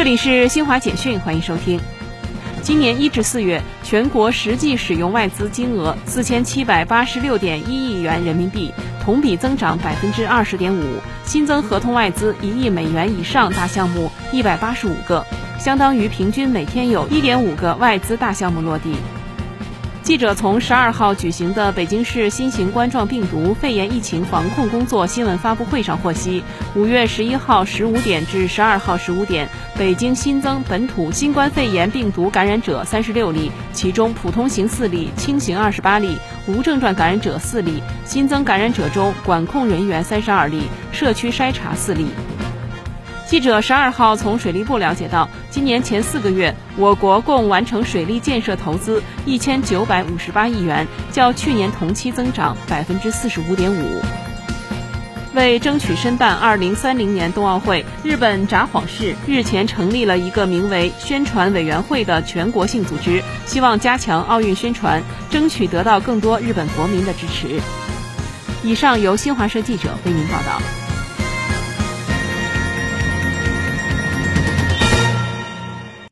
这里是新华简讯，欢迎收听。今年一至四月，全国实际使用外资金额四千七百八十六点一亿元人民币，同比增长百分之二十点五。新增合同外资一亿美元以上大项目一百八十五个，相当于平均每天有一点五个外资大项目落地。记者从十二号举行的北京市新型冠状病毒肺炎疫情防控工作新闻发布会上获悉，五月十一号十五点至十二号十五点，北京新增本土新冠肺炎病毒感染者三十六例，其中普通型四例，轻型二十八例，无症状感染者四例。新增感染者中，管控人员三十二例，社区筛查四例。记者十二号从水利部了解到，今年前四个月，我国共完成水利建设投资一千九百五十八亿元，较去年同期增长百分之四十五点五。为争取申办二零三零年冬奥会，日本札幌市日前成立了一个名为“宣传委员会”的全国性组织，希望加强奥运宣传，争取得到更多日本国民的支持。以上由新华社记者为您报道。